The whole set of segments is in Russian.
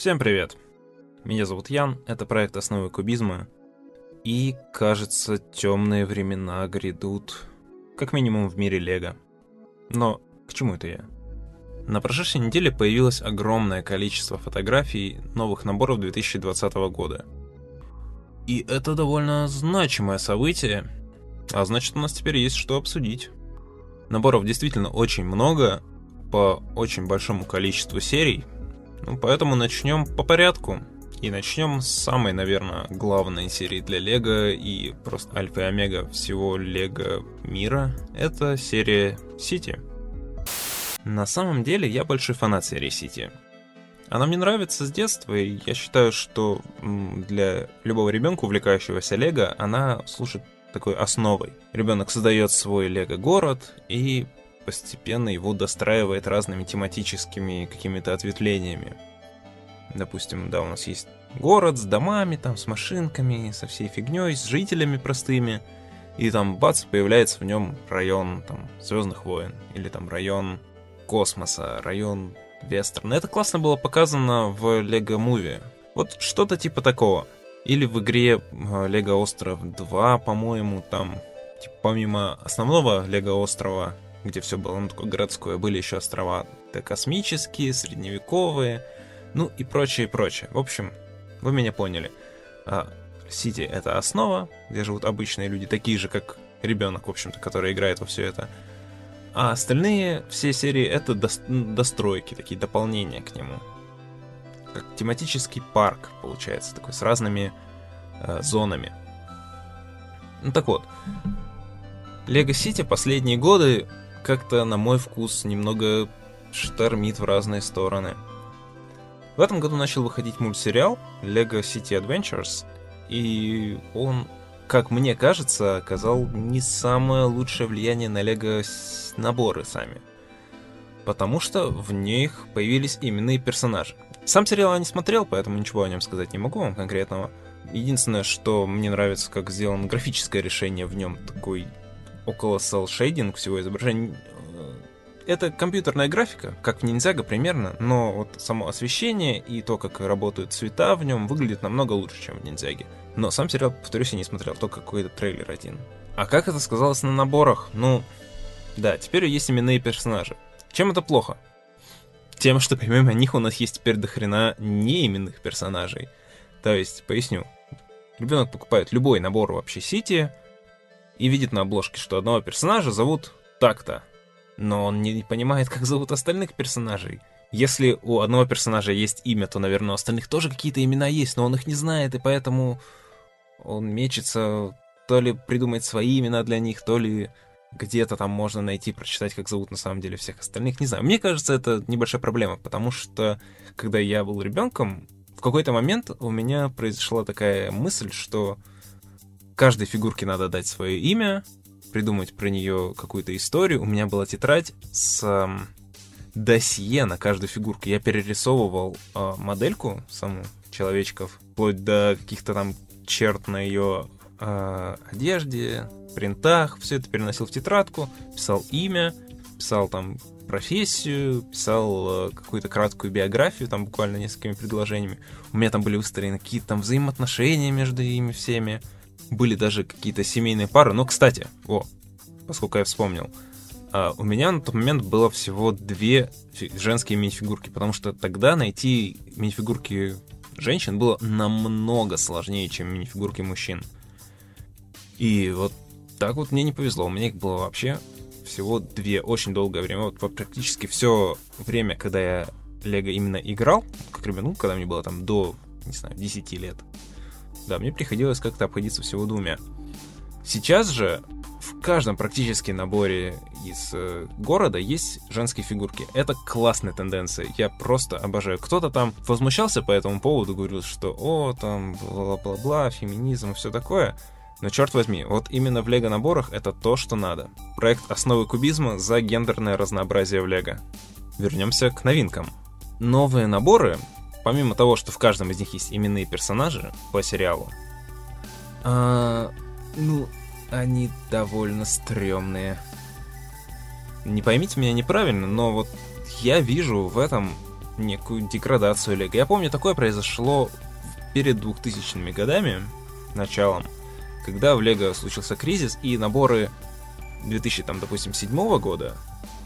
Всем привет! Меня зовут Ян, это проект «Основы кубизма», и, кажется, темные времена грядут, как минимум в мире Лего. Но к чему это я? На прошедшей неделе появилось огромное количество фотографий новых наборов 2020 года. И это довольно значимое событие, а значит у нас теперь есть что обсудить. Наборов действительно очень много, по очень большому количеству серий, ну, поэтому начнем по порядку. И начнем с самой, наверное, главной серии для Лего и просто альфа и омега всего Лего мира. Это серия Сити. На самом деле я большой фанат серии Сити. Она мне нравится с детства, и я считаю, что для любого ребенка, увлекающегося Лего, она служит такой основой. Ребенок создает свой Лего-город и постепенно его достраивает разными тематическими какими-то ответвлениями. Допустим, да, у нас есть город с домами, там, с машинками, со всей фигней, с жителями простыми. И там, бац, появляется в нем район, там, Звездных войн. Или там район космоса, район вестерна. Это классно было показано в Лего Муви. Вот что-то типа такого. Или в игре Лего Остров 2, по-моему, там, типа, помимо основного Лего Острова, где все было ну, такое городское, были еще острова космические, средневековые, ну и прочее, прочее. В общем, вы меня поняли. А, Сити — это основа, где живут обычные люди, такие же, как ребенок, в общем-то, который играет во все это. А остальные все серии — это достройки, такие дополнения к нему. Как тематический парк, получается, такой с разными э, зонами. Ну так вот, Лего Сити последние годы как-то, на мой вкус, немного штормит в разные стороны. В этом году начал выходить мультсериал Lego City Adventures, и он, как мне кажется, оказал не самое лучшее влияние на Лего наборы сами. Потому что в них появились именные персонажи. Сам сериал я не смотрел, поэтому ничего о нем сказать не могу вам конкретного. Единственное, что мне нравится, как сделано графическое решение в нем, такой около cel shading всего изображения. Э, это компьютерная графика, как в Ниндзяго примерно, но вот само освещение и то, как работают цвета в нем, выглядит намного лучше, чем в Ниндзяге. Но сам сериал, повторюсь, я не смотрел, только какой-то трейлер один. А как это сказалось на наборах? Ну, да, теперь есть именные персонажи. Чем это плохо? Тем, что помимо них у нас есть теперь дохрена неименных персонажей. То есть, поясню. Ребенок покупает любой набор вообще Сити, и видит на обложке, что одного персонажа зовут так-то. Но он не понимает, как зовут остальных персонажей. Если у одного персонажа есть имя, то, наверное, у остальных тоже какие-то имена есть, но он их не знает, и поэтому он мечется то ли придумать свои имена для них, то ли где-то там можно найти, прочитать, как зовут на самом деле всех остальных. Не знаю, мне кажется, это небольшая проблема, потому что, когда я был ребенком, в какой-то момент у меня произошла такая мысль, что каждой фигурке надо дать свое имя, придумать про нее какую-то историю. У меня была тетрадь с эм, досье на каждую фигурку. Я перерисовывал э, модельку саму человечков, вплоть до каких-то там черт на ее э, одежде, принтах. Все это переносил в тетрадку, писал имя, писал там профессию, писал э, какую-то краткую биографию, там буквально несколькими предложениями. У меня там были выстроены какие-то там взаимоотношения между ими всеми были даже какие-то семейные пары. Но, кстати, о, поскольку я вспомнил, а, у меня на тот момент было всего две женские мини-фигурки, потому что тогда найти мини-фигурки женщин было намного сложнее, чем мини-фигурки мужчин. И вот так вот мне не повезло. У меня их было вообще всего две очень долгое время. Вот практически все время, когда я Лего именно играл, как ребенок, когда мне было там до, не знаю, 10 лет, да, мне приходилось как-то обходиться всего двумя. Сейчас же в каждом практически наборе из э, города есть женские фигурки. Это классная тенденция. Я просто обожаю. Кто-то там возмущался по этому поводу, говорил, что о, там, бла-бла-бла, феминизм и все такое. Но черт возьми, вот именно в лего наборах это то, что надо. Проект основы кубизма за гендерное разнообразие в лего. Вернемся к новинкам. Новые наборы помимо того, что в каждом из них есть именные персонажи по сериалу, а, ну, они довольно стрёмные. Не поймите меня неправильно, но вот я вижу в этом некую деградацию Лего. Я помню, такое произошло перед 2000-ми годами, началом, когда в Лего случился кризис, и наборы 2000, там, допустим, 2007 года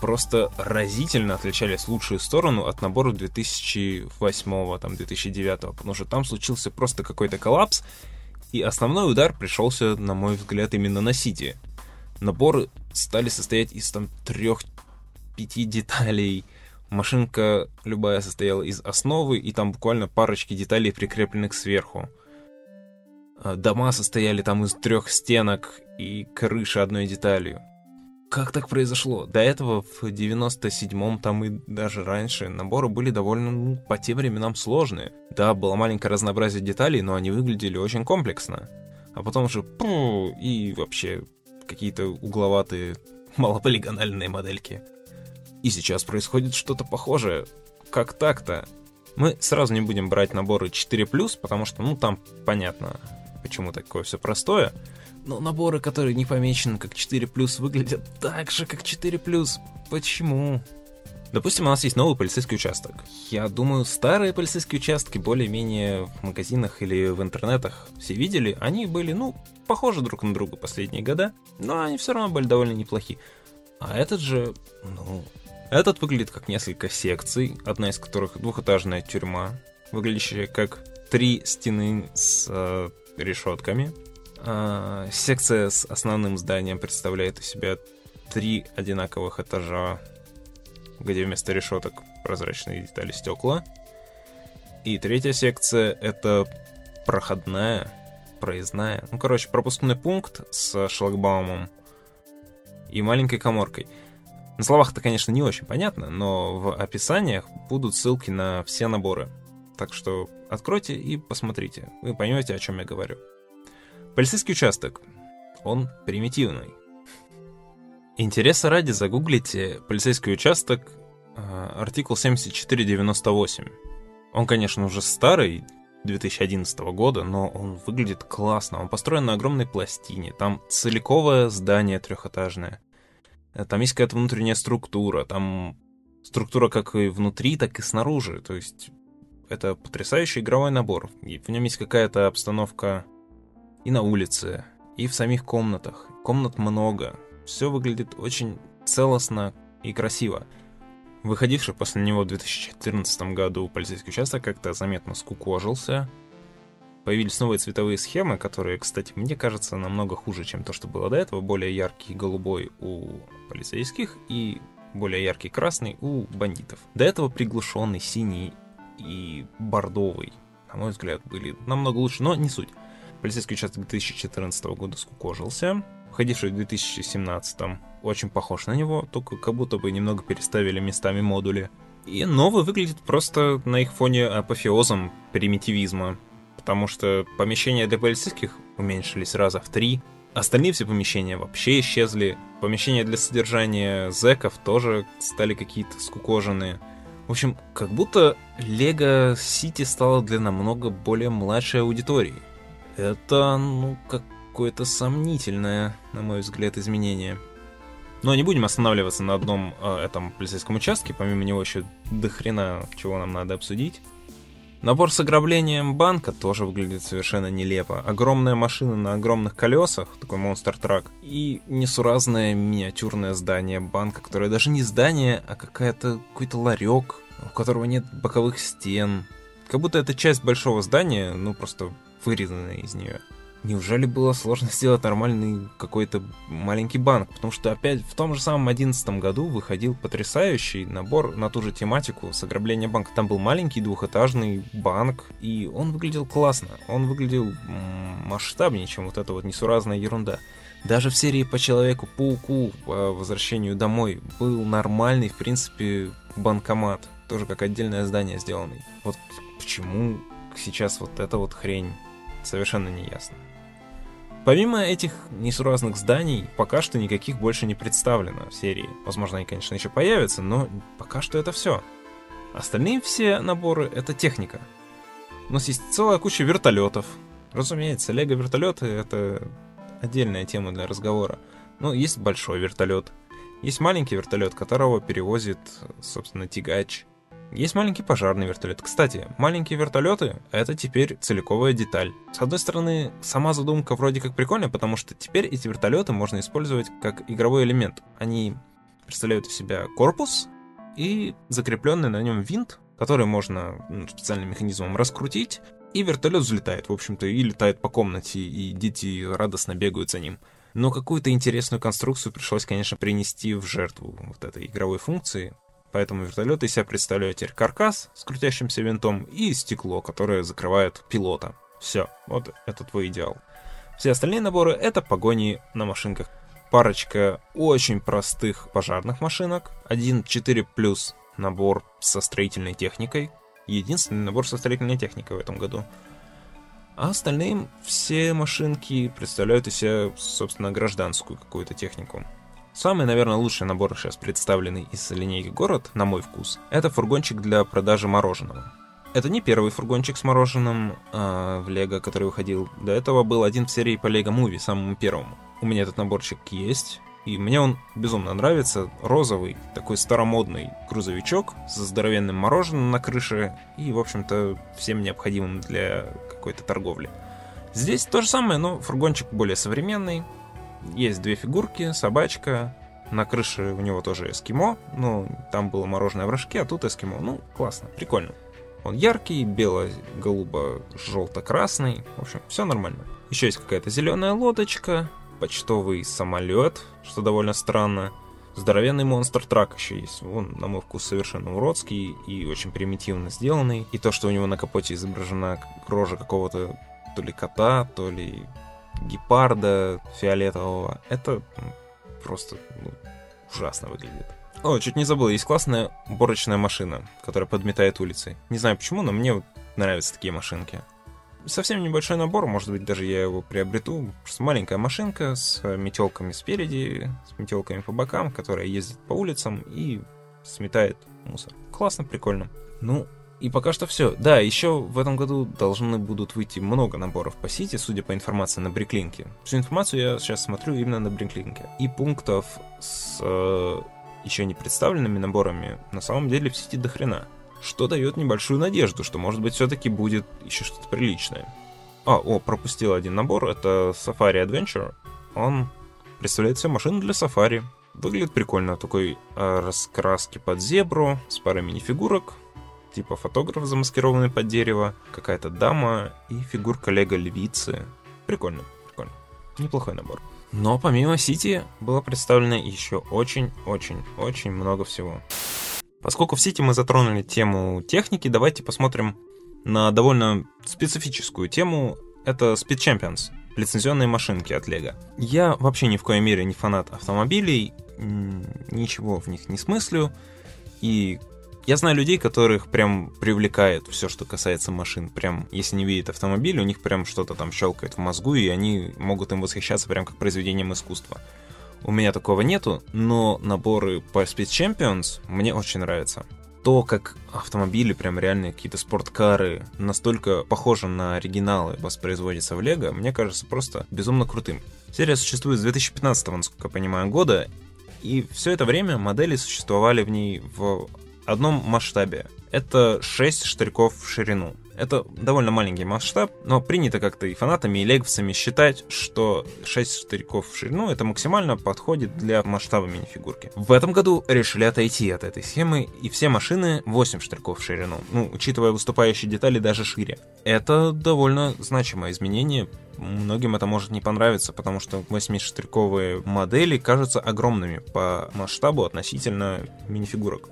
просто разительно отличались в лучшую сторону от набора 2008, там, 2009, потому что там случился просто какой-то коллапс, и основной удар пришелся, на мой взгляд, именно на Сити. Наборы стали состоять из там трех-пяти деталей, машинка любая состояла из основы, и там буквально парочки деталей, прикрепленных сверху. Дома состояли там из трех стенок и крыши одной деталью. Как так произошло? До этого в 97-м, там и даже раньше, наборы были довольно, ну, по тем временам сложные. Да, было маленькое разнообразие деталей, но они выглядели очень комплексно. А потом же, пу, и вообще какие-то угловатые, малополигональные модельки. И сейчас происходит что-то похожее. Как так-то? Мы сразу не будем брать наборы 4+, потому что, ну, там понятно, почему такое все простое. Но наборы, которые не помечены как 4+, выглядят так же, как 4+. Почему? Допустим, у нас есть новый полицейский участок. Я думаю, старые полицейские участки более-менее в магазинах или в интернетах все видели. Они были, ну, похожи друг на друга последние года, но они все равно были довольно неплохи. А этот же, ну, этот выглядит как несколько секций, одна из которых двухэтажная тюрьма, выглядящая как три стены с э, решетками. Э, секция с основным зданием представляет из себя три одинаковых этажа, где вместо решеток прозрачные детали стекла. И третья секция — это проходная, проездная, ну, короче, пропускной пункт с шлагбаумом и маленькой коморкой — на словах это, конечно, не очень понятно, но в описаниях будут ссылки на все наборы. Так что откройте и посмотрите. Вы поймете, о чем я говорю. Полицейский участок. Он примитивный. Интереса ради загуглите полицейский участок, э, артикул 7498. Он, конечно, уже старый, 2011 года, но он выглядит классно. Он построен на огромной пластине. Там целиковое здание трехэтажное. Там есть какая-то внутренняя структура, там структура как и внутри, так и снаружи. То есть это потрясающий игровой набор. И в нем есть какая-то обстановка и на улице, и в самих комнатах. Комнат много. Все выглядит очень целостно и красиво. Выходивший после него в 2014 году полицейский участок как-то заметно скукожился, Появились новые цветовые схемы, которые, кстати, мне кажется, намного хуже, чем то, что было до этого. Более яркий голубой у полицейских и более яркий красный у бандитов. До этого приглушенный синий и бордовый, на мой взгляд, были намного лучше, но не суть. Полицейский участок 2014 года скукожился, входивший в 2017 очень похож на него, только как будто бы немного переставили местами модули. И новый выглядит просто на их фоне апофеозом примитивизма потому что помещения для полицейских уменьшились раза в три, остальные все помещения вообще исчезли, помещения для содержания зэков тоже стали какие-то скукоженные. В общем, как будто Лего Сити стало для намного более младшей аудитории. Это, ну, какое-то сомнительное, на мой взгляд, изменение. Но не будем останавливаться на одном э, этом полицейском участке, помимо него еще до хрена чего нам надо обсудить. Набор с ограблением банка тоже выглядит совершенно нелепо. Огромная машина на огромных колесах, такой монстр трак, и несуразное миниатюрное здание банка, которое даже не здание, а какая-то какой-то ларек, у которого нет боковых стен. Как будто это часть большого здания, ну просто вырезанная из нее. Неужели было сложно сделать нормальный какой-то маленький банк? Потому что опять в том же самом 2011 году выходил потрясающий набор на ту же тематику с ограбления банка. Там был маленький двухэтажный банк, и он выглядел классно. Он выглядел масштабнее, чем вот эта вот несуразная ерунда. Даже в серии по Человеку-пауку по возвращению домой был нормальный, в принципе, банкомат. Тоже как отдельное здание сделанный. Вот почему сейчас вот эта вот хрень совершенно не ясно. Помимо этих несуразных зданий, пока что никаких больше не представлено в серии. Возможно, они, конечно, еще появятся, но пока что это все. Остальные все наборы — это техника. У нас есть целая куча вертолетов. Разумеется, лего вертолеты — это отдельная тема для разговора. Но есть большой вертолет. Есть маленький вертолет, которого перевозит, собственно, тягач Есть маленький пожарный вертолет. Кстати, маленькие вертолеты — это теперь целиковая деталь. С одной стороны, сама задумка вроде как прикольная, потому что теперь эти вертолеты можно использовать как игровой элемент. Они представляют из себя корпус и закрепленный на нем винт, который можно ну, специальным механизмом раскрутить, и вертолет взлетает, в общем-то, и летает по комнате, и дети радостно бегают за ним. Но какую-то интересную конструкцию пришлось, конечно, принести в жертву вот этой игровой функции, Поэтому вертолет из себя представляет теперь каркас с крутящимся винтом и стекло, которое закрывает пилота. Все, вот это твой идеал. Все остальные наборы — это погони на машинках. Парочка очень простых пожарных машинок, один 4 плюс набор со строительной техникой, единственный набор со строительной техникой в этом году. А остальные все машинки представляют из себя, собственно, гражданскую какую-то технику. Самый, наверное, лучший набор сейчас представленный из линейки «Город», на мой вкус, это фургончик для продажи мороженого. Это не первый фургончик с мороженым а, в Лего, который выходил. До этого был один в серии по Лего Муви, самому первому. У меня этот наборчик есть, и мне он безумно нравится. Розовый, такой старомодный грузовичок с здоровенным мороженым на крыше и, в общем-то, всем необходимым для какой-то торговли. Здесь то же самое, но фургончик более современный, есть две фигурки, собачка, на крыше у него тоже эскимо, ну, там было мороженое в рожке, а тут эскимо. Ну, классно, прикольно. Он яркий, бело-голубо-желто-красный. В общем, все нормально. Еще есть какая-то зеленая лодочка, почтовый самолет, что довольно странно. Здоровенный монстр трак еще есть. Он, на мой вкус, совершенно уродский и очень примитивно сделанный. И то, что у него на капоте изображена рожа какого-то то ли кота, то ли гепарда фиолетового. Это просто ну, ужасно выглядит. О, чуть не забыл, есть классная уборочная машина, которая подметает улицы. Не знаю почему, но мне нравятся такие машинки. Совсем небольшой набор, может быть, даже я его приобрету. Просто маленькая машинка с метелками спереди, с метелками по бокам, которая ездит по улицам и сметает мусор. Классно, прикольно. Ну, и пока что все. Да, еще в этом году должны будут выйти много наборов по сити, судя по информации на Бриклинке. Всю информацию я сейчас смотрю именно на Бриклинке. И пунктов с э, еще не представленными наборами на самом деле в сети до хрена. Что дает небольшую надежду, что может быть все-таки будет еще что-то приличное. А, о, пропустил один набор, это Safari Adventure. Он представляет себе машину для сафари. Выглядит прикольно, такой э, раскраски под зебру, с парой мини-фигурок, типа фотограф, замаскированный под дерево, какая-то дама и фигурка Лего львицы. Прикольно, прикольно. Неплохой набор. Но помимо Сити было представлено еще очень-очень-очень много всего. Поскольку в Сити мы затронули тему техники, давайте посмотрим на довольно специфическую тему. Это Speed Champions, лицензионные машинки от Лего. Я вообще ни в коей мере не фанат автомобилей, ничего в них не смыслю, и я знаю людей, которых прям привлекает все, что касается машин. Прям, если не видят автомобиль, у них прям что-то там щелкает в мозгу, и они могут им восхищаться прям как произведением искусства. У меня такого нету, но наборы по Speed Champions мне очень нравятся. То, как автомобили, прям реальные какие-то спорткары, настолько похожи на оригиналы, воспроизводятся в Лего, мне кажется просто безумно крутым. Серия существует с 2015, насколько я понимаю, года, и все это время модели существовали в ней в одном масштабе. Это 6 штырьков в ширину. Это довольно маленький масштаб, но принято как-то и фанатами, и леговцами считать, что 6 штырьков в ширину это максимально подходит для масштаба минифигурки. В этом году решили отойти от этой схемы, и все машины 8 штырьков в ширину, ну, учитывая выступающие детали даже шире. Это довольно значимое изменение, многим это может не понравиться, потому что 8-штырьковые модели кажутся огромными по масштабу относительно минифигурок.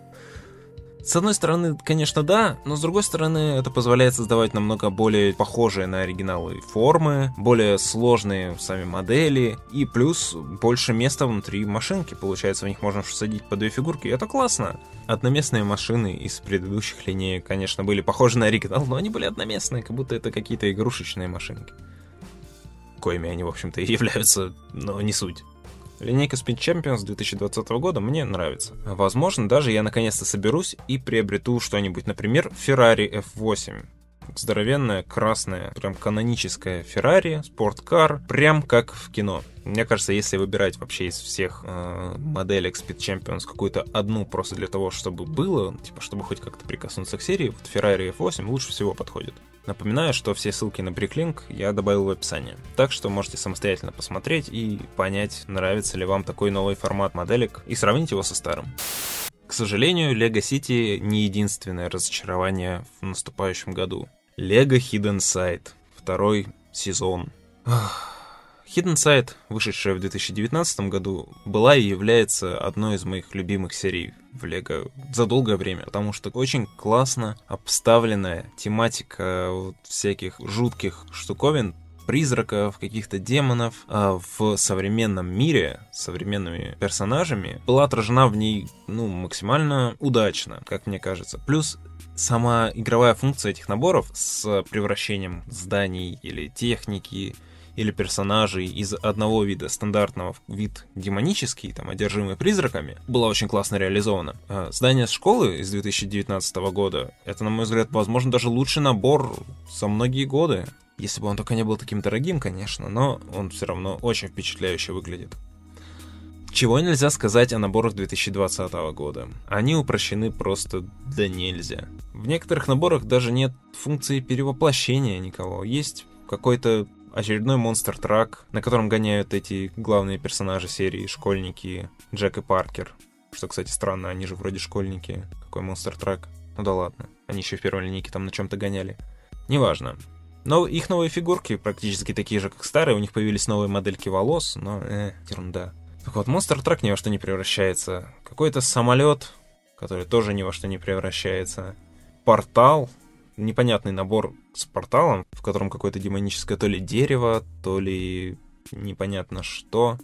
С одной стороны, конечно, да, но с другой стороны, это позволяет создавать намного более похожие на оригиналы формы, более сложные сами модели, и плюс больше места внутри машинки. Получается, в них можно садить по две фигурки, и это классно. Одноместные машины из предыдущих линеек, конечно, были похожи на оригинал, но они были одноместные, как будто это какие-то игрушечные машинки. Коими они, в общем-то, и являются, но не суть. Линейка Speed Champions 2020 года мне нравится. Возможно, даже я наконец-то соберусь и приобрету что-нибудь, например, Ferrari F8. здоровенная, красная, прям каноническая Феррари, спорткар, прям как в кино. Мне кажется, если выбирать вообще из всех э, моделек Speed Champions какую-то одну просто для того, чтобы было, типа, чтобы хоть как-то прикоснуться к серии, вот Ferrari F8 лучше всего подходит. Напоминаю, что все ссылки на Bricklink я добавил в описании. Так что можете самостоятельно посмотреть и понять, нравится ли вам такой новый формат моделек и сравнить его со старым. К сожалению, Lego City не единственное разочарование в наступающем году. Lego Hidden Side. Второй сезон. Hidden Side, вышедшая в 2019 году, была и является одной из моих любимых серий в Лего за долгое время, потому что очень классно обставленная тематика вот всяких жутких штуковин, призраков, каких-то демонов а в современном мире с современными персонажами была отражена в ней, ну, максимально удачно, как мне кажется. Плюс сама игровая функция этих наборов с превращением зданий или техники или персонажей из одного вида стандартного в вид демонический, там, одержимый призраками, была очень классно реализована. Здание школы из 2019 года, это, на мой взгляд, возможно, даже лучший набор за многие годы. Если бы он только не был таким дорогим, конечно, но он все равно очень впечатляюще выглядит. Чего нельзя сказать о наборах 2020 года. Они упрощены просто да нельзя. В некоторых наборах даже нет функции перевоплощения никого. Есть какой-то очередной монстр-трак, на котором гоняют эти главные персонажи серии, школьники Джек и Паркер. Что, кстати, странно, они же вроде школьники. Какой монстр-трак? Ну да ладно, они еще в первой линейке там на чем-то гоняли. Неважно. Но их новые фигурки практически такие же, как старые, у них появились новые модельки волос, но, э, ерунда. Так вот, монстр трак ни во что не превращается. Какой-то самолет, который тоже ни во что не превращается. Портал, непонятный набор с порталом, в котором какое-то демоническое то ли дерево, то ли непонятно что.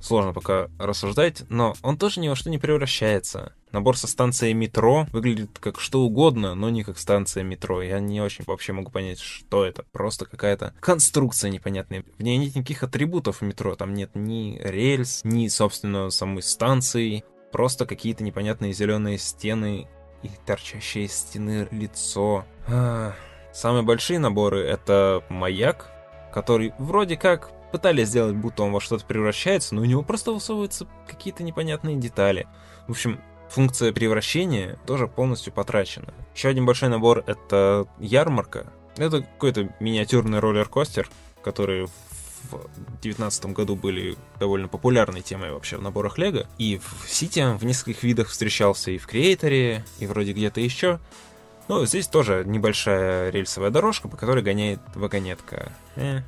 Сложно пока рассуждать, но он тоже ни во что не превращается. Набор со станцией метро выглядит как что угодно, но не как станция метро. Я не очень вообще могу понять, что это. Просто какая-то конструкция непонятная. В ней нет никаких атрибутов метро. Там нет ни рельс, ни, собственно, самой станции. Просто какие-то непонятные зеленые стены и торчащее из стены лицо. А, самые большие наборы — это маяк, который вроде как пытались сделать, будто он во что-то превращается, но у него просто высовываются какие-то непонятные детали. В общем, функция превращения тоже полностью потрачена. Еще один большой набор — это ярмарка. Это какой-то миниатюрный роллер-костер, который в 2019 году были довольно популярной темой вообще в наборах Лего. И в Сити в нескольких видах встречался и в Креаторе, и вроде где-то еще. Ну, здесь тоже небольшая рельсовая дорожка, по которой гоняет вагонетка. Э,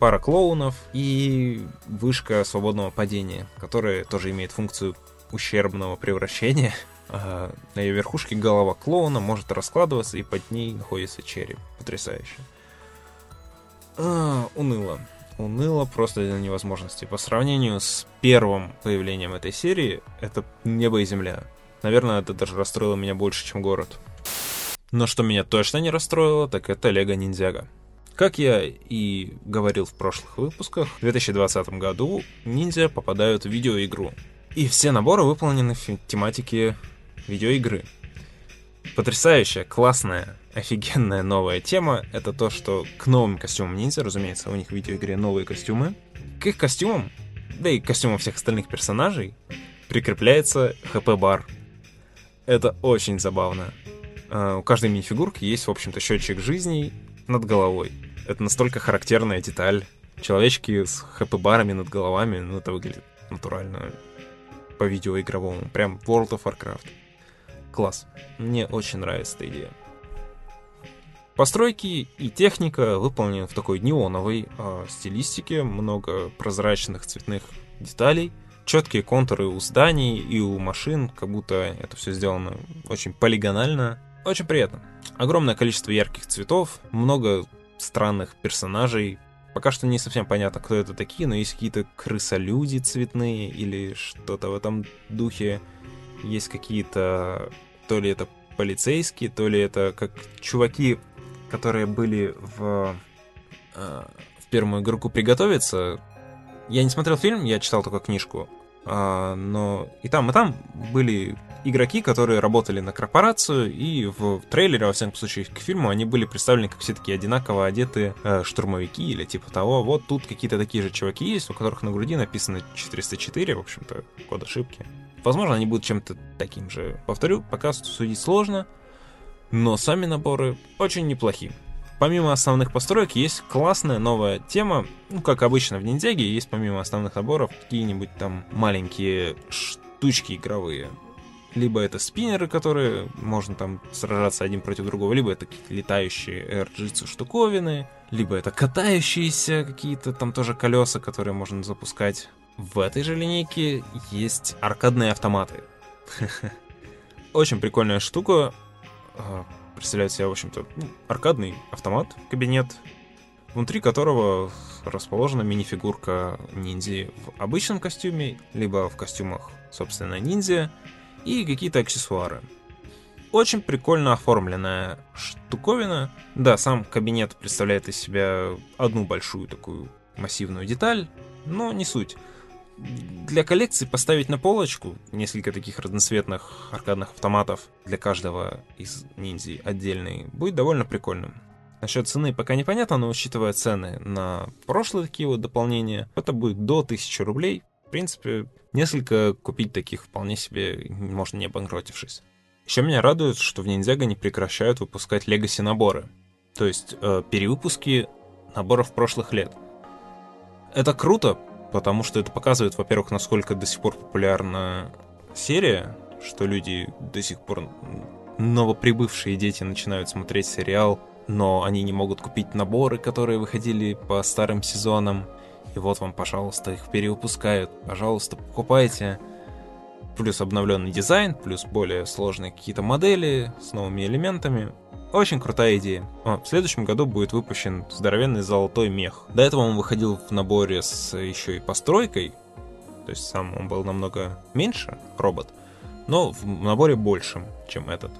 пара клоунов и вышка свободного падения, которая тоже имеет функцию ущербного превращения. А на ее верхушке голова клоуна может раскладываться, и под ней находится череп. Потрясающе. А, уныло. Уныло просто до невозможности. По сравнению с первым появлением этой серии, это небо и земля. Наверное, это даже расстроило меня больше, чем город. Но что меня точно не расстроило, так это Лего Ниндзяго. Как я и говорил в прошлых выпусках, в 2020 году ниндзя попадают в видеоигру. И все наборы выполнены в тематике видеоигры. Потрясающая, классная, офигенная новая тема — это то, что к новым костюмам ниндзя, разумеется, у них в видеоигре новые костюмы, к их костюмам, да и к костюмам всех остальных персонажей, прикрепляется хп-бар. Это очень забавно. Uh, у каждой мини-фигурки есть, в общем-то, счетчик жизней над головой. Это настолько характерная деталь. Человечки с хэппи-барами над головами, ну это выглядит натурально по видеоигровому. Прям World of Warcraft. Класс. Мне очень нравится эта идея. Постройки и техника выполнены в такой неоновой э, стилистике, много прозрачных цветных деталей, четкие контуры у зданий и у машин, как будто это все сделано очень полигонально. Очень приятно. Огромное количество ярких цветов, много странных персонажей. Пока что не совсем понятно, кто это такие, но есть какие-то крысолюди цветные или что-то в этом духе. Есть какие-то... То ли это полицейские, то ли это как чуваки, которые были в, э, в первую игру приготовиться. Я не смотрел фильм, я читал только книжку. а, но и там, и там были игроки, которые работали на корпорацию, и в трейлере, во всяком случае, к фильму они были представлены как все такие одинаково одетые э, штурмовики или типа того. Вот тут какие-то такие же чуваки есть, у которых на груди написано 404, в общем-то, код ошибки. Возможно, они будут чем-то таким же. Повторю, пока судить сложно, но сами наборы очень неплохие. Помимо основных построек есть классная новая тема. Ну, как обычно в ниндзяге, есть помимо основных наборов какие-нибудь там маленькие штучки игровые. Либо это спиннеры, которые можно там сражаться один против другого, либо это какие-то летающие эрджитсу штуковины, либо это катающиеся какие-то там тоже колеса, которые можно запускать. В этой же линейке есть аркадные автоматы. Очень прикольная штука а, представляет себя, в общем-то, ну, аркадный автомат, кабинет, внутри которого расположена мини-фигурка ниндзи в обычном костюме, либо в костюмах, собственно, ниндзя, и какие-то аксессуары. Очень прикольно оформленная штуковина. Да, сам кабинет представляет из себя одну большую такую массивную деталь, но не суть для коллекции поставить на полочку несколько таких разноцветных аркадных автоматов для каждого из ниндзей отдельный будет довольно прикольным. Насчет цены пока непонятно, но учитывая цены на прошлые такие вот дополнения, это будет до 1000 рублей. В принципе, несколько купить таких вполне себе можно не обанкротившись. Еще меня радует, что в Ниндзяго не прекращают выпускать легаси наборы. То есть э, перевыпуски наборов прошлых лет. Это круто, потому что это показывает, во-первых, насколько до сих пор популярна серия, что люди до сих пор новоприбывшие дети начинают смотреть сериал, но они не могут купить наборы, которые выходили по старым сезонам. И вот вам, пожалуйста, их перевыпускают. Пожалуйста, покупайте. Плюс обновленный дизайн, плюс более сложные какие-то модели с новыми элементами. Очень крутая идея. О, в следующем году будет выпущен здоровенный золотой мех. До этого он выходил в наборе с еще и постройкой. То есть сам он был намного меньше, робот, но в наборе большим, чем этот.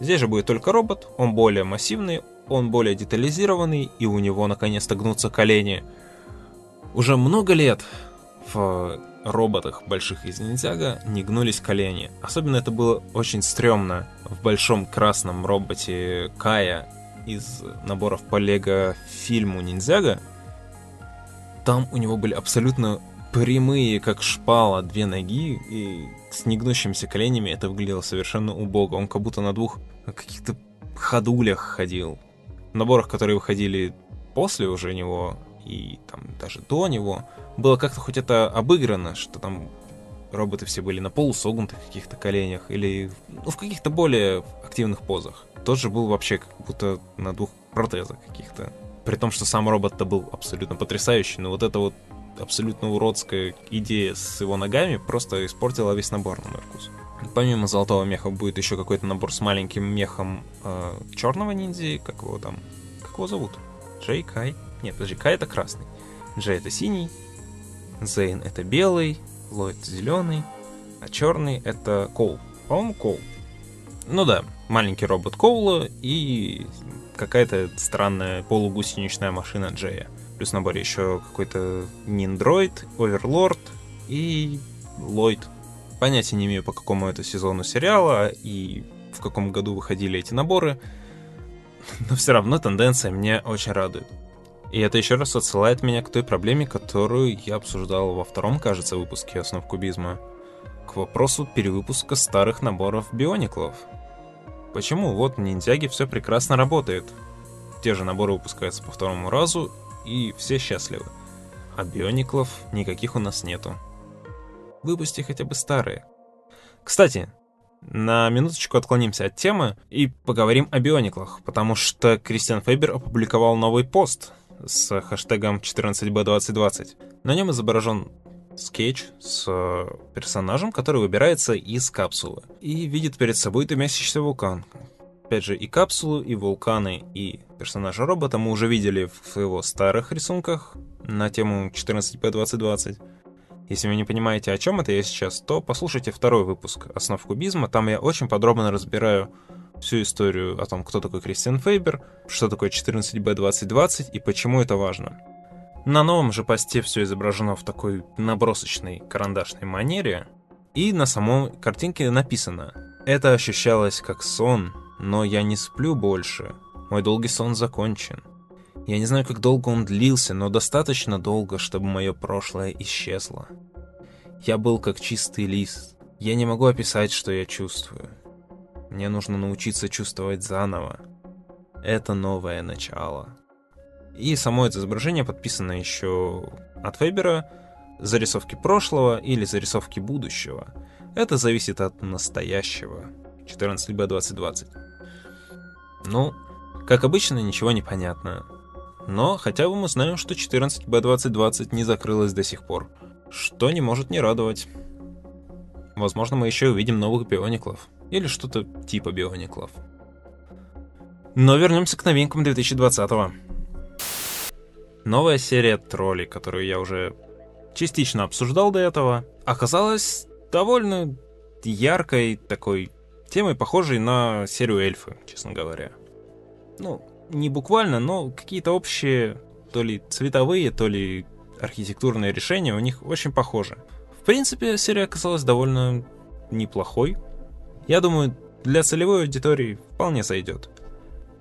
Здесь же будет только робот, он более массивный, он более детализированный, и у него наконец-то гнутся колени. Уже много лет в роботах больших из ниндзяга не гнулись колени. Особенно это было очень стрёмно в большом красном роботе Кая из наборов по лего фильму Ниндзяга. Там у него были абсолютно прямые, как шпала, две ноги, и с негнущимися коленями это выглядело совершенно убого. Он как будто на двух каких-то ходулях ходил. В наборах, которые выходили после уже него, и там даже до него, было как-то хоть это обыграно, что там роботы все были на полусогнутых каких-то коленях или ну, в каких-то более активных позах. Тот же был вообще как будто на двух протезах каких-то. При том, что сам робот-то был абсолютно потрясающий, но вот эта вот абсолютно уродская идея с его ногами просто испортила весь набор на мой вкус. Помимо золотого меха будет еще какой-то набор с маленьким мехом э, черного ниндзя, как его там, как его зовут? Джей Кай? Нет, подожди, Кай это красный. Джей это синий, Зейн это белый, Ллойд зеленый, а черный это Коул. По-моему, Коул. Ну да, маленький робот Коула и какая-то странная полугусеничная машина Джея. Плюс в наборе еще какой-то Ниндроид, Оверлорд и Ллойд. Понятия не имею, по какому это сезону сериала и в каком году выходили эти наборы, но все равно тенденция меня очень радует. И это еще раз отсылает меня к той проблеме, которую я обсуждал во втором, кажется, выпуске основ кубизма. К вопросу перевыпуска старых наборов биониклов. Почему? Вот в ниндзяге все прекрасно работает. Те же наборы выпускаются по второму разу, и все счастливы. А биониклов никаких у нас нету. Выпусти хотя бы старые. Кстати, на минуточку отклонимся от темы и поговорим о биониклах, потому что Кристиан Фейбер опубликовал новый пост с хэштегом 14b2020. На нем изображен скетч с персонажем, который выбирается из капсулы и видит перед собой дымящийся вулкан. Опять же, и капсулу, и вулканы, и персонажа робота мы уже видели в его старых рисунках на тему 14p2020. Если вы не понимаете, о чем это я сейчас, то послушайте второй выпуск «Основ кубизма». Там я очень подробно разбираю всю историю о том, кто такой Кристиан Фейбер, что такое 14B2020 и почему это важно. На новом же посте все изображено в такой набросочной карандашной манере, и на самой картинке написано «Это ощущалось как сон, но я не сплю больше. Мой долгий сон закончен. Я не знаю, как долго он длился, но достаточно долго, чтобы мое прошлое исчезло. Я был как чистый лист. Я не могу описать, что я чувствую. Мне нужно научиться чувствовать заново. Это новое начало. И само это изображение подписано еще от Вебера, зарисовки прошлого или зарисовки будущего. Это зависит от настоящего. 14 либо 2020. Ну, как обычно, ничего не понятно. Но хотя бы мы знаем, что 14B2020 не закрылась до сих пор, что не может не радовать. Возможно, мы еще увидим новых биониклов. Или что-то типа биониклов. Но вернемся к новинкам 2020-го. Новая серия троллей, которую я уже частично обсуждал до этого, оказалась довольно яркой такой темой, похожей на серию эльфы, честно говоря. Ну, не буквально, но какие-то общие, то ли цветовые, то ли архитектурные решения у них очень похожи. В принципе, серия оказалась довольно неплохой. Я думаю, для целевой аудитории вполне сойдет.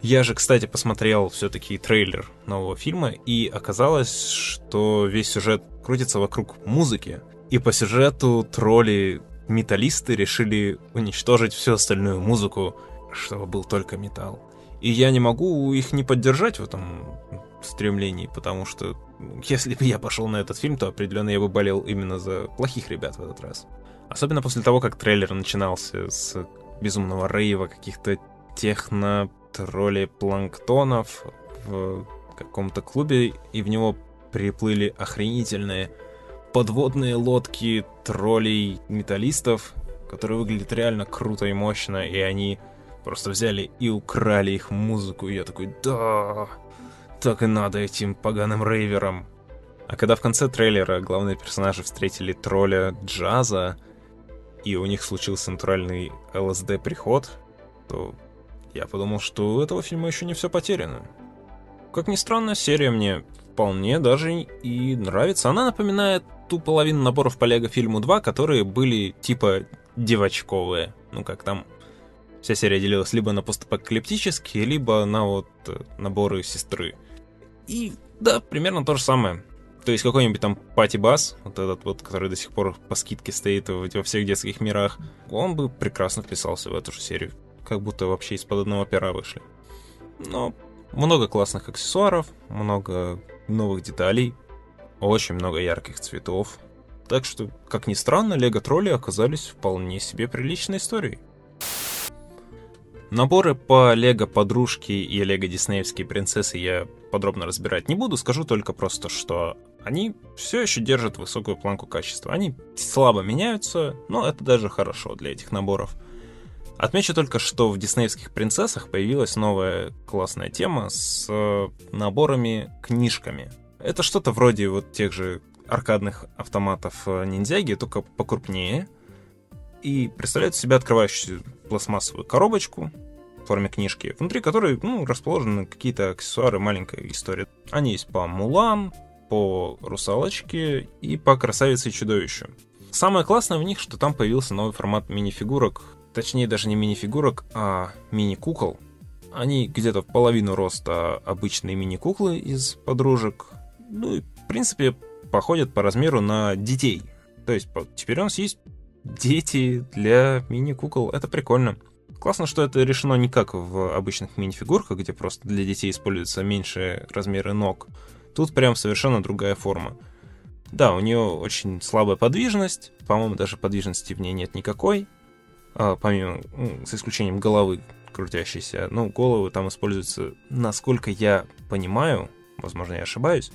Я же, кстати, посмотрел все-таки трейлер нового фильма, и оказалось, что весь сюжет крутится вокруг музыки. И по сюжету тролли металлисты решили уничтожить всю остальную музыку, чтобы был только металл. И я не могу их не поддержать в этом стремлении, потому что если бы я пошел на этот фильм, то определенно я бы болел именно за плохих ребят в этот раз. Особенно после того, как трейлер начинался с безумного рейва, каких-то техно троллей планктонов в каком-то клубе, и в него приплыли охренительные подводные лодки троллей-металлистов, которые выглядят реально круто и мощно, и они просто взяли и украли их музыку, и я такой, да, так и надо этим поганым рейверам. А когда в конце трейлера главные персонажи встретили тролля Джаза, и у них случился натуральный ЛСД-приход, то я подумал, что у этого фильма еще не все потеряно. Как ни странно, серия мне вполне даже и нравится. Она напоминает ту половину наборов по Лего фильму 2, которые были типа девочковые. Ну, как там вся серия делилась либо на постапокалиптические, либо на вот э, наборы сестры. И да, примерно то же самое. То есть какой-нибудь там Пати Бас, вот этот вот, который до сих пор по скидке стоит во всех детских мирах, он бы прекрасно вписался в эту же серию. Как будто вообще из-под одного пера вышли. Но много классных аксессуаров, много новых деталей, очень много ярких цветов. Так что, как ни странно, Лего Тролли оказались вполне себе приличной историей. Наборы по Лего Подружки и Лего Диснеевские принцессы я подробно разбирать не буду, скажу только просто, что они все еще держат высокую планку качества. Они слабо меняются, но это даже хорошо для этих наборов. Отмечу только, что в диснеевских принцессах появилась новая классная тема с наборами книжками. Это что-то вроде вот тех же аркадных автоматов э, ниндзяги, только покрупнее. И представляют из себя открывающуюся пластмассовую коробочку в форме книжки, внутри которой ну, расположены какие-то аксессуары, маленькая история. Они есть по Мулан, по Русалочке и по Красавице и Чудовищу. Самое классное в них, что там появился новый формат мини-фигурок, точнее даже не мини-фигурок, а мини-кукол. Они где-то в половину роста обычные мини-куклы из подружек, ну и, в принципе, походят по размеру на детей. То есть теперь у нас есть дети для мини-кукол. Это прикольно. Классно, что это решено не как в обычных мини-фигурках, где просто для детей используются меньшие размеры ног. Тут прям совершенно другая форма. Да, у нее очень слабая подвижность, по-моему, даже подвижности в ней нет никакой, а, помимо, ну, с исключением головы крутящейся. Ну, головы там используются, насколько я понимаю, возможно, я ошибаюсь,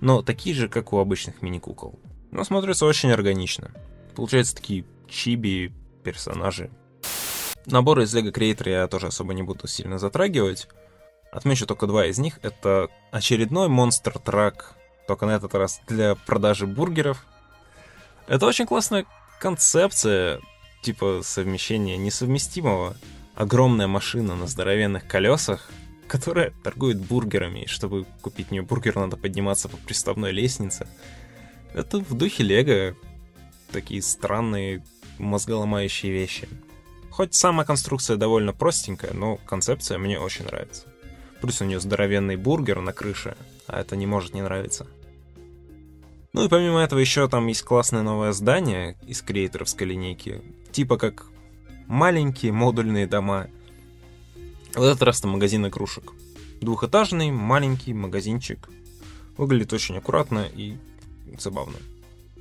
но такие же, как у обычных мини-кукол. Но смотрится очень органично. Получаются такие чиби персонажи. Наборы из Lego Creator я тоже особо не буду сильно затрагивать. Отмечу только два из них. Это очередной монстр трак, только на этот раз для продажи бургеров. Это очень классная концепция, типа совмещения несовместимого. Огромная машина на здоровенных колесах, которая торгует бургерами, и чтобы купить мне бургер, надо подниматься по приставной лестнице. Это в духе Лего такие странные мозголомающие вещи. Хоть сама конструкция довольно простенькая, но концепция мне очень нравится. Плюс у нее здоровенный бургер на крыше, а это не может не нравиться. Ну и помимо этого еще там есть классное новое здание из креаторовской линейки. Типа как маленькие модульные дома. В этот раз там магазин игрушек. Двухэтажный, маленький магазинчик. Выглядит очень аккуратно и забавно.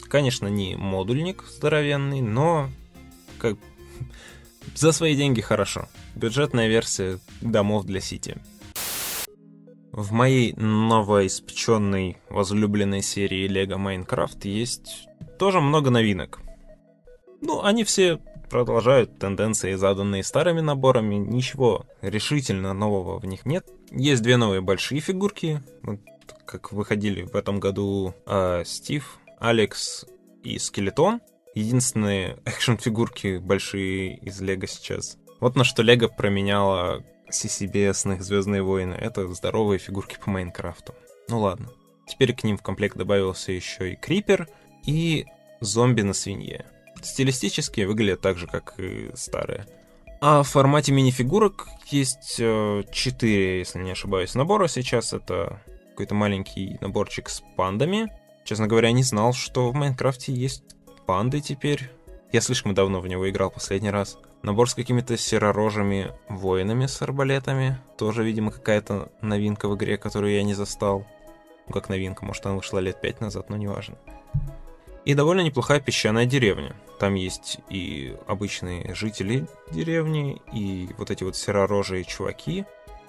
Конечно, не модульник здоровенный, но как за свои деньги хорошо. Бюджетная версия домов для Сити. В моей новоиспеченной возлюбленной серии Lego Minecraft есть тоже много новинок. Ну, они все продолжают тенденции, заданные старыми наборами. Ничего решительно нового в них нет. Есть две новые большие фигурки, вот, как выходили в этом году э, Стив, Алекс и Скелетон. Единственные экшн-фигурки большие из Лего сейчас. Вот на что Лего променяла CCBS Звездные войны. Это здоровые фигурки по Майнкрафту. Ну ладно. Теперь к ним в комплект добавился еще и Крипер и зомби на свинье. Стилистически выглядят так же, как и старые. А в формате мини-фигурок есть э, 4, если не ошибаюсь, набора сейчас. Это какой-то маленький наборчик с пандами. Честно говоря, не знал, что в Майнкрафте есть панды теперь. Я слишком давно в него играл последний раз. Набор с какими-то серорожими воинами с арбалетами. Тоже, видимо, какая-то новинка в игре, которую я не застал. Ну, как новинка, может, она вышла лет пять назад, но неважно. И довольно неплохая песчаная деревня. Там есть и обычные жители деревни, и вот эти вот серорожие чуваки,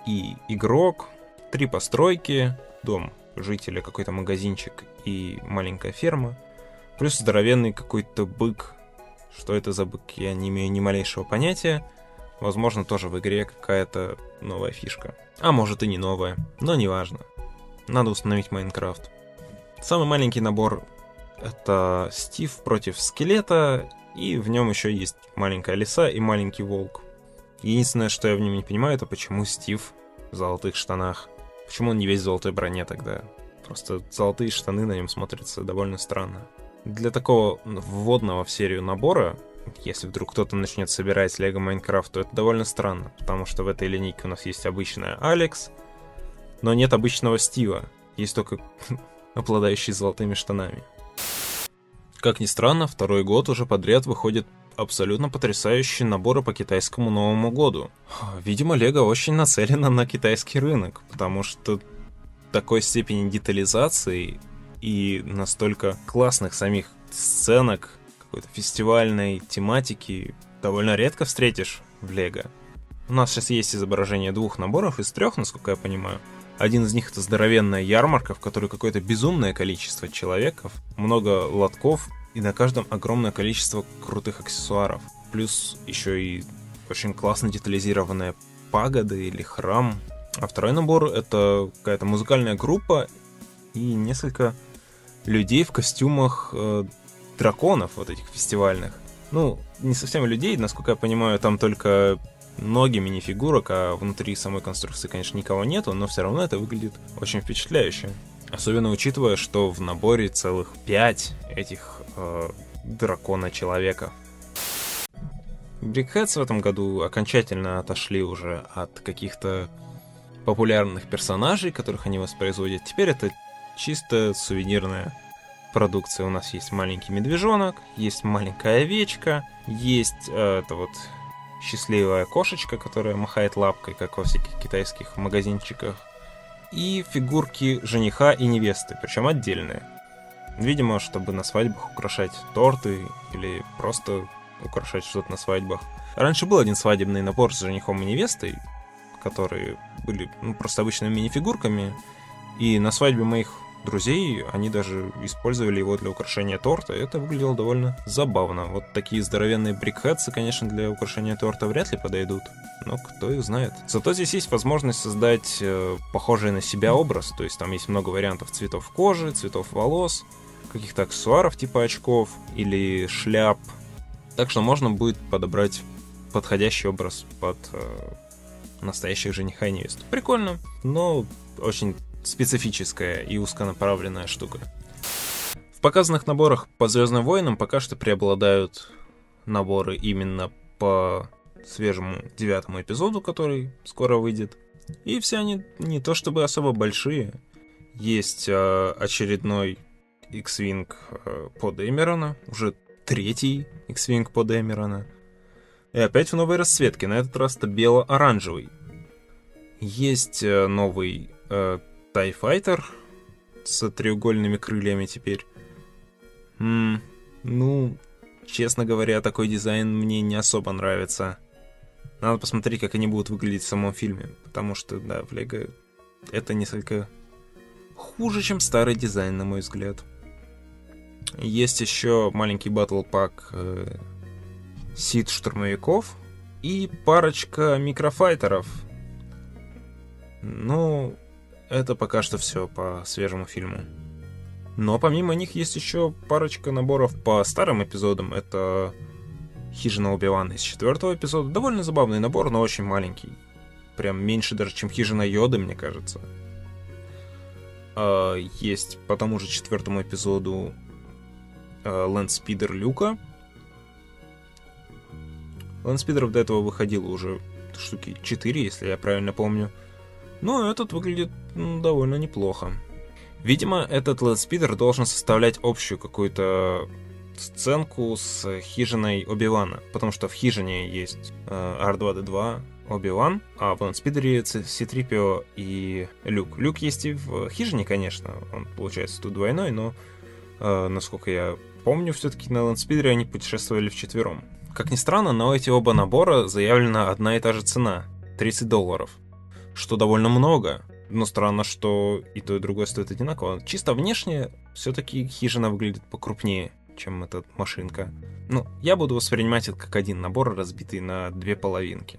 и игрок, три постройки, дом жителя, какой-то магазинчик и маленькая ферма, плюс здоровенный какой-то бык что это за бык, я не имею ни малейшего понятия. Возможно, тоже в игре какая-то новая фишка. А может и не новая, но неважно. Надо установить Майнкрафт. Самый маленький набор это Стив против скелета, и в нем еще есть маленькая лиса и маленький волк. Единственное, что я в нем не понимаю, это почему Стив в золотых штанах. Почему он не весь в золотой броне тогда? Просто золотые штаны на нем смотрятся довольно странно. Для такого вводного в серию набора, если вдруг кто-то начнет собирать Лего Майнкрафт, то это довольно странно, потому что в этой линейке у нас есть обычная Алекс, но нет обычного Стива, есть только обладающий золотыми штанами. Как ни странно, второй год уже подряд выходит абсолютно потрясающие наборы по китайскому Новому году. Видимо, Лего очень нацелена на китайский рынок, потому что такой степени детализации и настолько классных самих сценок, какой-то фестивальной тематики довольно редко встретишь в Лего. У нас сейчас есть изображение двух наборов из трех, насколько я понимаю. Один из них это здоровенная ярмарка, в которой какое-то безумное количество человеков, много лотков и на каждом огромное количество крутых аксессуаров. Плюс еще и очень классно детализированная пагода или храм. А второй набор это какая-то музыкальная группа и несколько людей в костюмах э, драконов вот этих фестивальных. Ну, не совсем людей, насколько я понимаю, там только ноги мини-фигурок, а внутри самой конструкции, конечно, никого нету, но все равно это выглядит очень впечатляюще. Особенно учитывая, что в наборе целых пять этих э, дракона-человека. Брикхедс в этом году окончательно отошли уже от каких-то популярных персонажей, которых они воспроизводят. Теперь это чисто сувенирная продукция. У нас есть маленький медвежонок, есть маленькая овечка, есть э, это вот счастливая кошечка, которая махает лапкой, как во всяких китайских магазинчиках, и фигурки жениха и невесты, причем отдельные. Видимо, чтобы на свадьбах украшать торты или просто украшать что-то на свадьбах. Раньше был один свадебный набор с женихом и невестой, которые были ну, просто обычными мини-фигурками, и на свадьбе моих друзей они даже использовали его для украшения торта, и это выглядело довольно забавно. Вот такие здоровенные брикхедсы, конечно, для украшения торта вряд ли подойдут, но кто их знает. Зато здесь есть возможность создать э, похожий на себя образ, то есть там есть много вариантов цветов кожи, цветов волос, каких-то аксессуаров типа очков или шляп. Так что можно будет подобрать подходящий образ под э, настоящих жениха и невест. Прикольно, но очень специфическая и узконаправленная штука. В показанных наборах по Звездным войнам пока что преобладают наборы именно по свежему девятому эпизоду, который скоро выйдет. И все они не то чтобы особо большие. Есть э, очередной X-Wing э, под Эмерона, уже третий X-Wing под Эмерона. И опять в новой расцветке, на этот раз это бело-оранжевый. Есть э, новый э, Fighter с треугольными крыльями теперь. М ну, честно говоря, такой дизайн мне не особо нравится. Надо посмотреть, как они будут выглядеть в самом фильме. Потому что, да, в Лего это несколько хуже, чем старый дизайн, на мой взгляд. Есть еще маленький батл пак э, сит штурмовиков и парочка микрофайтеров. Ну, это пока что все по свежему фильму. Но помимо них есть еще парочка наборов по старым эпизодам. Это Хижина Убивана из четвертого эпизода. Довольно забавный набор, но очень маленький. Прям меньше даже, чем Хижина Йоды, мне кажется. А, есть по тому же четвертому эпизоду Лэндспидер Люка. Лэндспидеров до этого выходило уже штуки 4, если я правильно помню. Но этот выглядит ну, довольно неплохо. Видимо, этот Лэндспидер должен составлять общую какую-то сценку с хижиной Оби-Вана, потому что в хижине есть э, R2-D2, Оби-Ван, а в Лэндспидере C-3PO и Люк. Люк есть и в хижине, конечно, он получается тут двойной, но, э, насколько я помню, все-таки на Лэндспидере они путешествовали вчетвером. Как ни странно, но эти оба набора заявлена одна и та же цена — 30 долларов, что довольно много, но странно, что и то, и другое стоит одинаково. Чисто внешне все-таки хижина выглядит покрупнее, чем эта машинка. Ну, я буду воспринимать это как один набор, разбитый на две половинки.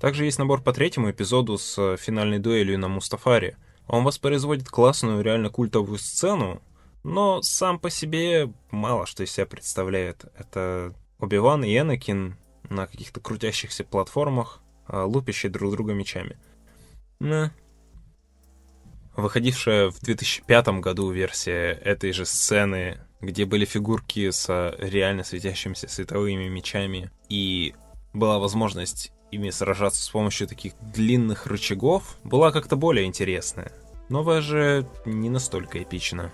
Также есть набор по третьему эпизоду с финальной дуэлью на Мустафаре. Он воспроизводит классную, реально культовую сцену, но сам по себе мало что из себя представляет. Это Оби-Ван и Энакин на каких-то крутящихся платформах, а, лупящие друг друга мечами. На. Выходившая в 2005 году версия этой же сцены где были фигурки с реально светящимися световыми мечами, и была возможность ими сражаться с помощью таких длинных рычагов, была как-то более интересная. Новая же не настолько эпична.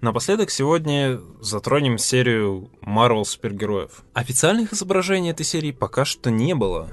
Напоследок сегодня затронем серию Marvel супергероев. Официальных изображений этой серии пока что не было.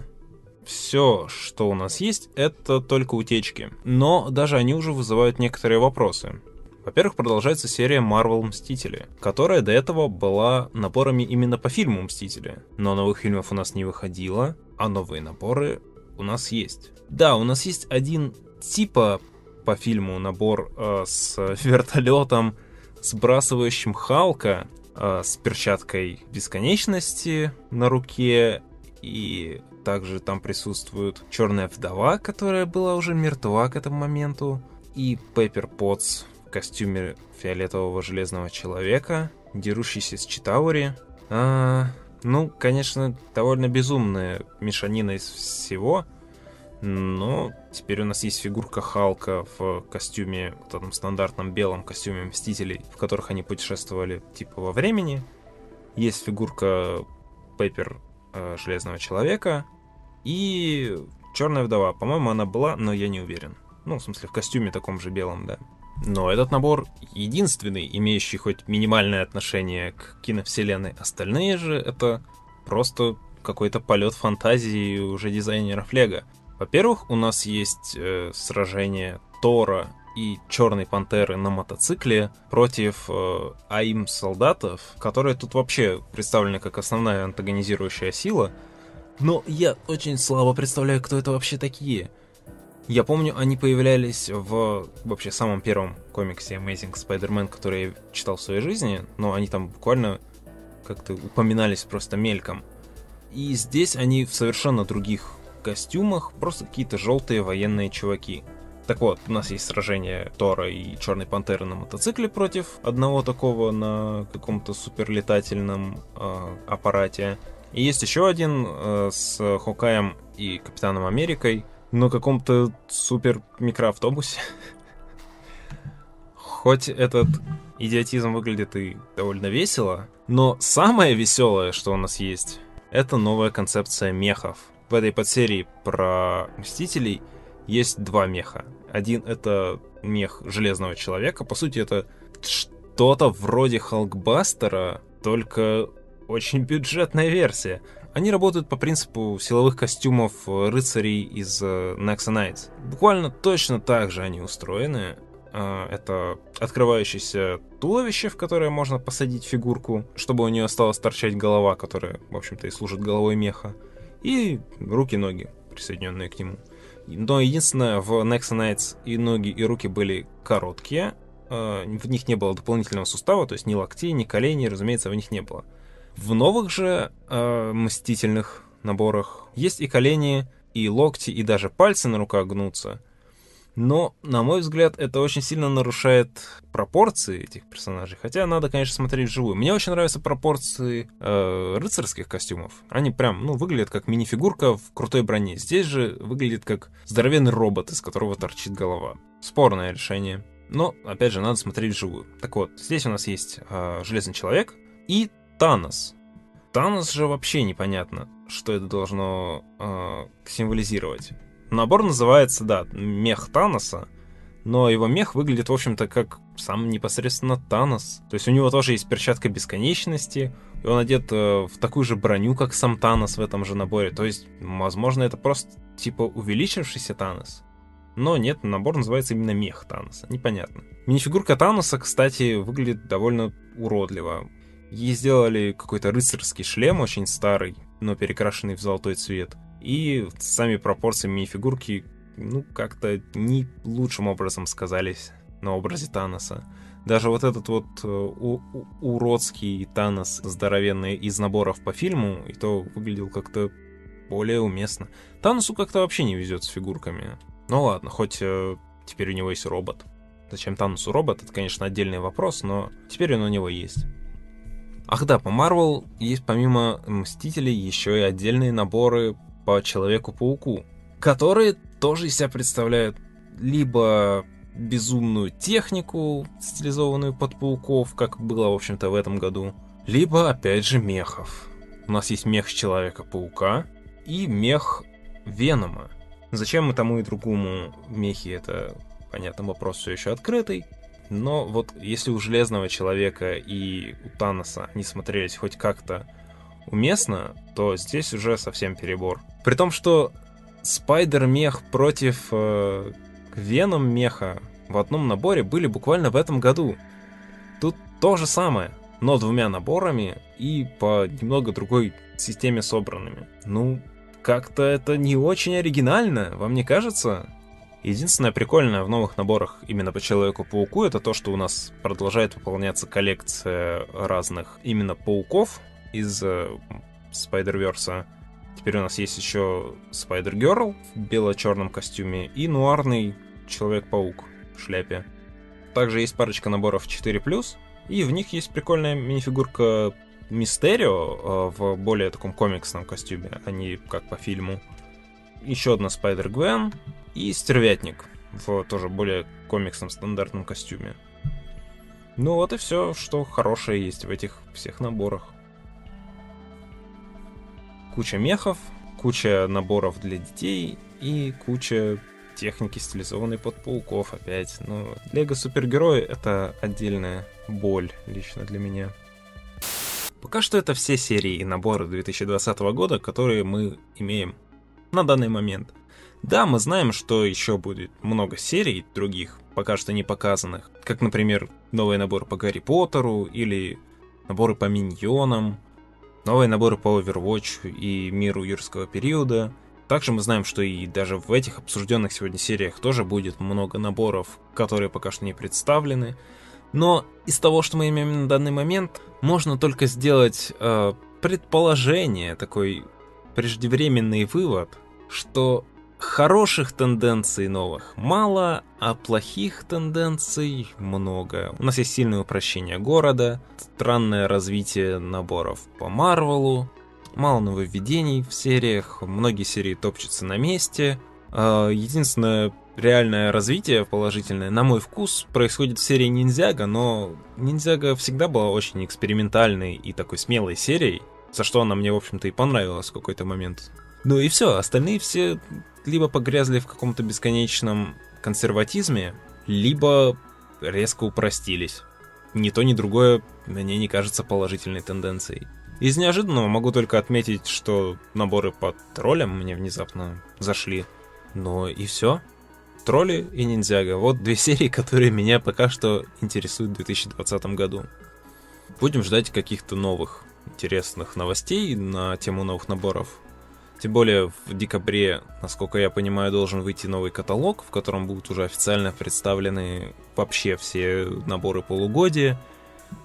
Все, что у нас есть, это только утечки. Но даже они уже вызывают некоторые вопросы. Во-первых, продолжается серия Marvel Мстители, которая до этого была наборами именно по фильму Мстители. Но новых фильмов у нас не выходило, а новые наборы у нас есть. Да, у нас есть один типа по фильму набор э, с вертолетом, сбрасывающим Халка, э, с перчаткой бесконечности на руке, и также там присутствует Черная вдова, которая была уже мертва к этому моменту, и Пеппер Потс костюме фиолетового железного человека, дерущийся с Читаури. А, ну, конечно, довольно безумная мешанина из всего, но теперь у нас есть фигурка Халка в костюме, вот этом стандартном белом костюме Мстителей, в которых они путешествовали типа во времени. Есть фигурка Пеппер Железного Человека и Черная Вдова. По-моему, она была, но я не уверен. Ну, в смысле, в костюме таком же белом, да. Но этот набор единственный, имеющий хоть минимальное отношение к киновселенной. Остальные же это просто какой-то полет фантазии уже дизайнеров Лего. Во-первых, у нас есть э, сражение Тора и Черной Пантеры на мотоцикле против э, АИМ солдатов, которые тут вообще представлены как основная антагонизирующая сила. Но я очень слабо представляю, кто это вообще такие. Я помню, они появлялись в вообще самом первом комиксе Amazing Spider-Man, который я читал в своей жизни, но они там буквально как-то упоминались просто мельком. И здесь они в совершенно других костюмах, просто какие-то желтые военные чуваки. Так вот, у нас есть сражение Тора и Черной Пантеры на мотоцикле против одного такого на каком-то суперлетательном э, аппарате. И есть еще один э, с Хокаем и Капитаном Америкой на каком-то супер микроавтобусе. Хоть этот идиотизм выглядит и довольно весело, но самое веселое, что у нас есть, это новая концепция мехов. В этой подсерии про Мстителей есть два меха. Один — это мех Железного Человека. По сути, это что-то вроде Халкбастера, только очень бюджетная версия. Они работают по принципу силовых костюмов рыцарей из э, Nexa Knights. Буквально точно так же они устроены. А, это открывающееся туловище, в которое можно посадить фигурку, чтобы у нее осталась торчать голова, которая, в общем-то, и служит головой меха. И руки-ноги, присоединенные к нему. Но единственное, в Nexa Knights и ноги, и руки были короткие, а, в них не было дополнительного сустава, то есть ни локтей, ни коленей, разумеется, в них не было. В новых же э, мстительных наборах есть и колени, и локти, и даже пальцы на руках гнутся. Но, на мой взгляд, это очень сильно нарушает пропорции этих персонажей. Хотя надо, конечно, смотреть вживую. Мне очень нравятся пропорции э, рыцарских костюмов. Они прям, ну, выглядят как мини-фигурка в крутой броне. Здесь же выглядит как здоровенный робот, из которого торчит голова. Спорное решение. Но, опять же, надо смотреть вживую. Так вот, здесь у нас есть э, Железный Человек и Танос. Танос же вообще непонятно, что это должно э, символизировать. Набор называется, да, мех Таноса, но его мех выглядит, в общем-то, как сам непосредственно Танос. То есть у него тоже есть перчатка бесконечности, и он одет э, в такую же броню, как сам Танос в этом же наборе. То есть, возможно, это просто типа увеличившийся Танос. Но нет, набор называется именно мех Таноса. Непонятно. Минифигурка Таноса, кстати, выглядит довольно уродливо. Ей сделали какой-то рыцарский шлем, очень старый, но перекрашенный в золотой цвет. И сами пропорции мини-фигурки, ну, как-то не лучшим образом сказались на образе Таноса. Даже вот этот вот э, у, уродский Танос, здоровенный из наборов по фильму, и то выглядел как-то более уместно. Таносу как-то вообще не везет с фигурками. Ну ладно, хоть э, теперь у него есть робот. Зачем Танусу робот, это, конечно, отдельный вопрос, но теперь он у него есть. Ах да, по Marvel есть помимо Мстителей еще и отдельные наборы по Человеку-пауку, которые тоже из себя представляют либо безумную технику, стилизованную под пауков, как было, в общем-то, в этом году, либо, опять же, мехов. У нас есть мех Человека-паука и мех Венома. Зачем мы тому и другому мехи, это, понятно, вопрос все еще открытый. Но вот если у Железного Человека и у Таноса не смотрелись хоть как-то уместно, то здесь уже совсем перебор. При том, что Спайдер-мех против э, Веном меха в одном наборе были буквально в этом году. Тут то же самое, но двумя наборами и по немного другой системе собранными. Ну, как-то это не очень оригинально, вам не кажется? Единственное прикольное в новых наборах именно по Человеку-пауку это то, что у нас продолжает выполняться коллекция разных именно пауков из э, Spider-Verse. Теперь у нас есть еще Spider-Girl в бело-черном костюме и нуарный Человек-паук в шляпе. Также есть парочка наборов 4+, и в них есть прикольная мини-фигурка Мистерио э, в более таком комиксном костюме, а не как по фильму. Еще одна Спайдер-Гвен и Стервятник в тоже более комиксном стандартном костюме. Ну вот и все, что хорошее есть в этих всех наборах. Куча мехов, куча наборов для детей и куча техники, стилизованной под пауков опять. Но Лего Супергерои — это отдельная боль лично для меня. Пока что это все серии и наборы 2020 года, которые мы имеем на данный момент. Да, мы знаем, что еще будет много серий других, пока что не показанных, как, например, новый набор по Гарри Поттеру или наборы по Миньонам, новые наборы по Overwatch и миру юрского периода. Также мы знаем, что и даже в этих обсужденных сегодня сериях тоже будет много наборов, которые пока что не представлены. Но из того, что мы имеем на данный момент, можно только сделать э, предположение, такой преждевременный вывод, что хороших тенденций новых мало, а плохих тенденций много. У нас есть сильное упрощение города, странное развитие наборов по Марвелу, мало нововведений в сериях, многие серии топчутся на месте. А, единственное реальное развитие положительное, на мой вкус, происходит в серии Ниндзяга, но Ниндзяга всегда была очень экспериментальной и такой смелой серией, за что она мне, в общем-то, и понравилась в какой-то момент. Ну и все, остальные все либо погрязли в каком-то бесконечном консерватизме, либо резко упростились. Ни то, ни другое мне не кажется положительной тенденцией. Из неожиданного могу только отметить, что наборы по троллям мне внезапно зашли. Но и все. Тролли и Ниндзяга. Вот две серии, которые меня пока что интересуют в 2020 году. Будем ждать каких-то новых интересных новостей на тему новых наборов. Тем более в декабре, насколько я понимаю, должен выйти новый каталог, в котором будут уже официально представлены вообще все наборы полугодия.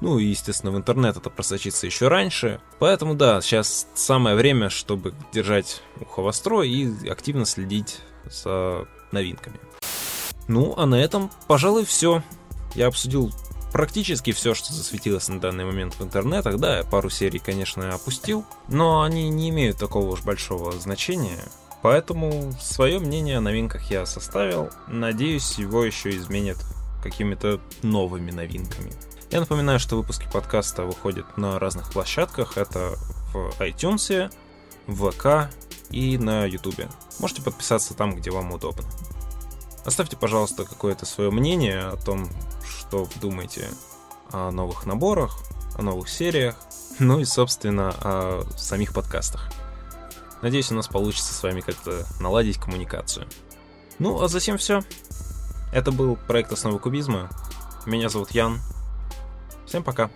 Ну и, естественно, в интернет это просочится еще раньше. Поэтому, да, сейчас самое время, чтобы держать ухо востро и активно следить за новинками. Ну, а на этом, пожалуй, все. Я обсудил практически все, что засветилось на данный момент в интернетах. Да, пару серий, конечно, опустил, но они не имеют такого уж большого значения. Поэтому свое мнение о новинках я составил. Надеюсь, его еще изменят какими-то новыми новинками. Я напоминаю, что выпуски подкаста выходят на разных площадках. Это в iTunes, в ВК и на YouTube. Можете подписаться там, где вам удобно. Оставьте, пожалуйста, какое-то свое мнение о том, что думаете о новых наборах, о новых сериях, ну и, собственно, о самих подкастах. Надеюсь, у нас получится с вами как-то наладить коммуникацию. Ну, а затем все. Это был проект «Основы кубизма». Меня зовут Ян. Всем пока.